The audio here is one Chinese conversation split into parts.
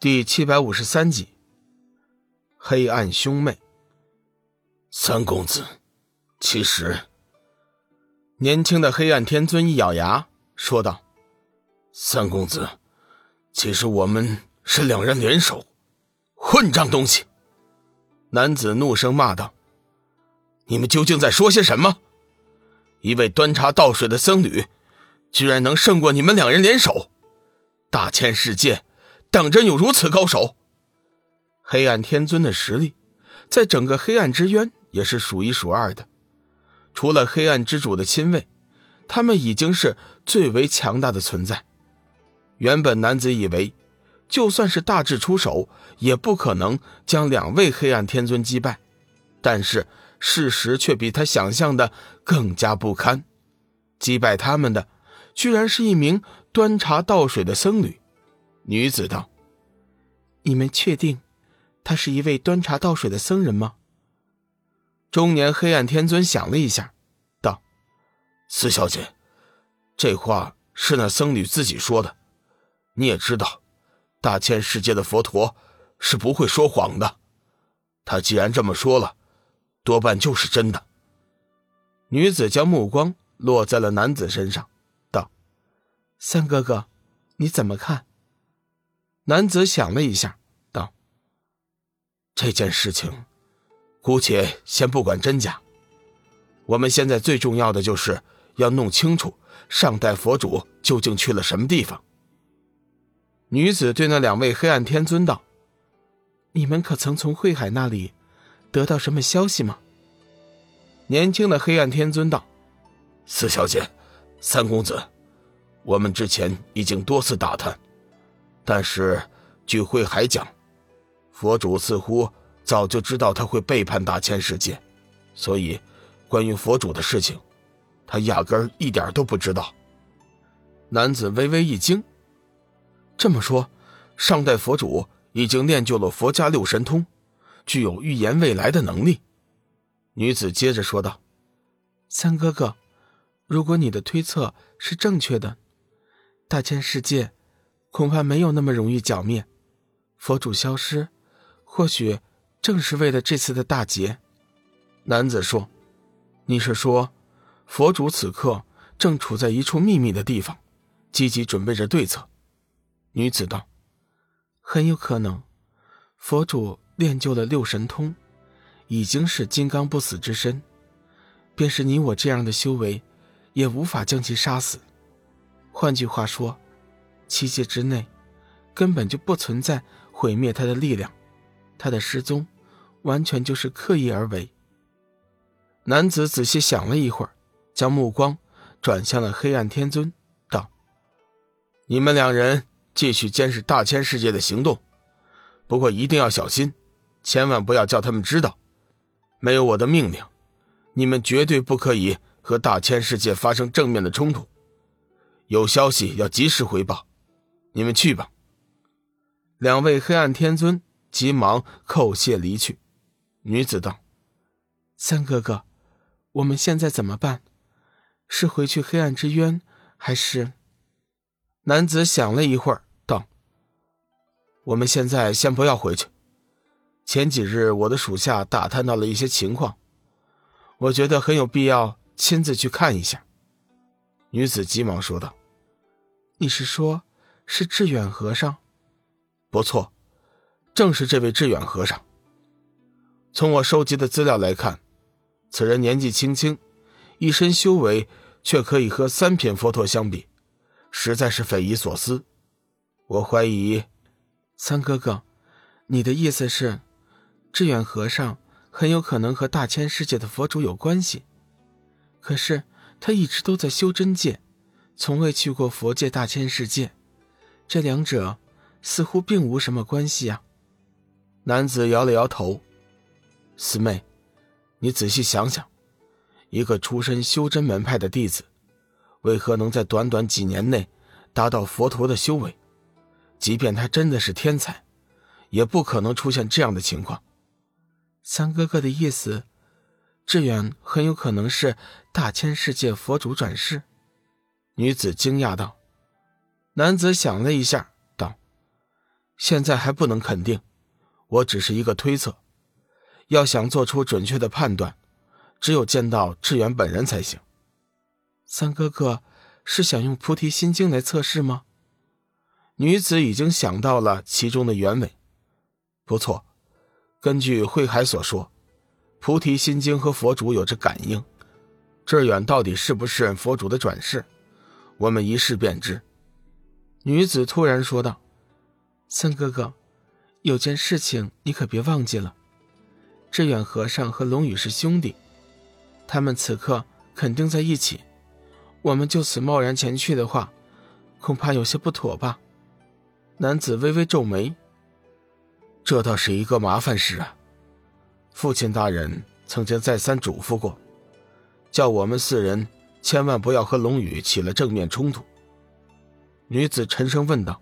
第七百五十三集，黑暗兄妹。三公子，其实，年轻的黑暗天尊一咬牙说道：“三公子，其实我们是两人联手，混账东西！”男子怒声骂道：“你们究竟在说些什么？一位端茶倒水的僧侣，居然能胜过你们两人联手？大千世界！”当真有如此高手？黑暗天尊的实力，在整个黑暗之渊也是数一数二的。除了黑暗之主的亲卫，他们已经是最为强大的存在。原本男子以为，就算是大智出手，也不可能将两位黑暗天尊击败。但是事实却比他想象的更加不堪，击败他们的，居然是一名端茶倒水的僧侣。女子道：“你们确定，他是一位端茶倒水的僧人吗？”中年黑暗天尊想了一下，道：“四小姐，这话是那僧侣自己说的。你也知道，大千世界的佛陀是不会说谎的。他既然这么说了，多半就是真的。”女子将目光落在了男子身上，道：“三哥哥，你怎么看？”男子想了一下，道：“这件事情，姑且先不管真假。我们现在最重要的就是要弄清楚上代佛主究竟去了什么地方。”女子对那两位黑暗天尊道：“你们可曾从慧海那里得到什么消息吗？”年轻的黑暗天尊道：“四小姐，三公子，我们之前已经多次打探。”但是，据慧海讲，佛主似乎早就知道他会背叛大千世界，所以，关于佛主的事情，他压根儿一点都不知道。男子微微一惊，这么说，上代佛主已经练就了佛家六神通，具有预言未来的能力。女子接着说道：“三哥哥，如果你的推测是正确的，大千世界……”恐怕没有那么容易剿灭，佛主消失，或许正是为了这次的大劫。男子说：“你是说，佛主此刻正处在一处秘密的地方，积极准备着对策？”女子道：“很有可能，佛主练就了六神通，已经是金刚不死之身，便是你我这样的修为，也无法将其杀死。换句话说。”七界之内，根本就不存在毁灭他的力量，他的失踪，完全就是刻意而为。男子仔细想了一会儿，将目光转向了黑暗天尊，道：“你们两人继续监视大千世界的行动，不过一定要小心，千万不要叫他们知道，没有我的命令，你们绝对不可以和大千世界发生正面的冲突。有消息要及时回报。”你们去吧。两位黑暗天尊急忙叩谢离去。女子道：“三哥哥，我们现在怎么办？是回去黑暗之渊，还是？”男子想了一会儿，道：“我们现在先不要回去。前几日我的属下打探到了一些情况，我觉得很有必要亲自去看一下。”女子急忙说道：“你是说？”是志远和尚，不错，正是这位志远和尚。从我收集的资料来看，此人年纪轻轻，一身修为却可以和三品佛陀相比，实在是匪夷所思。我怀疑，三哥哥，你的意思是，志远和尚很有可能和大千世界的佛主有关系？可是他一直都在修真界，从未去过佛界大千世界。这两者似乎并无什么关系啊。男子摇了摇头：“四妹，你仔细想想，一个出身修真门派的弟子，为何能在短短几年内达到佛陀的修为？即便他真的是天才，也不可能出现这样的情况。”三哥哥的意思，志远很有可能是大千世界佛主转世。女子惊讶道。男子想了一下，道：“现在还不能肯定，我只是一个推测。要想做出准确的判断，只有见到志远本人才行。三哥哥是想用菩提心经来测试吗？女子已经想到了其中的原委。不错，根据慧海所说，菩提心经和佛主有着感应。志远到底是不是佛主的转世？我们一试便知。女子突然说道：“三哥哥，有件事情你可别忘记了。志远和尚和龙宇是兄弟，他们此刻肯定在一起。我们就此贸然前去的话，恐怕有些不妥吧？”男子微微皱眉：“这倒是一个麻烦事啊。父亲大人曾经再三嘱咐过。”叫我们四人千万不要和龙宇起了正面冲突。女子沉声问道：“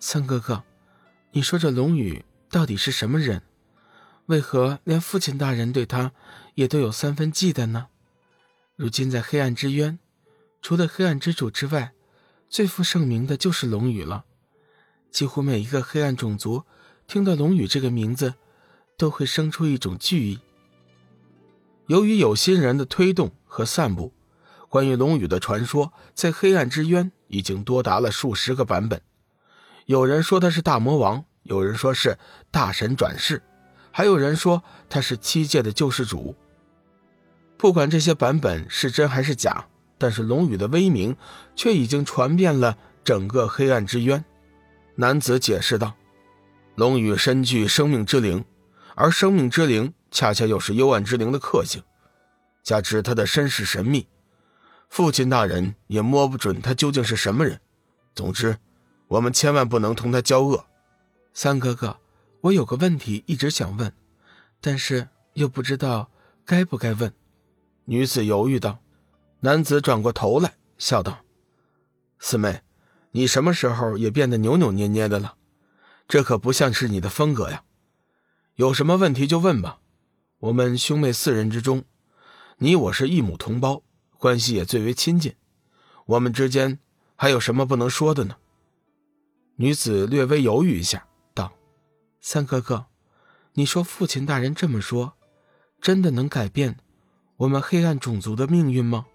三哥哥，你说这龙宇到底是什么人？为何连父亲大人对他也都有三分忌惮呢？如今在黑暗之渊，除了黑暗之主之外，最负盛名的就是龙宇了。几乎每一个黑暗种族听到龙宇这个名字，都会生出一种惧意。”由于有心人的推动和散布，关于龙宇的传说在黑暗之渊已经多达了数十个版本。有人说他是大魔王，有人说是大神转世，还有人说他是七界的救世主。不管这些版本是真还是假，但是龙宇的威名却已经传遍了整个黑暗之渊。男子解释道：“龙宇身具生命之灵，而生命之灵。”恰恰又是幽暗之灵的克星，加之他的身世神秘，父亲大人也摸不准他究竟是什么人。总之，我们千万不能同他交恶。三哥哥，我有个问题一直想问，但是又不知道该不该问。女子犹豫道。男子转过头来笑道：“四妹，你什么时候也变得扭扭捏捏的了？这可不像是你的风格呀。有什么问题就问吧。”我们兄妹四人之中，你我是一母同胞，关系也最为亲近。我们之间还有什么不能说的呢？女子略微犹豫一下，道：“三哥哥，你说父亲大人这么说，真的能改变我们黑暗种族的命运吗？”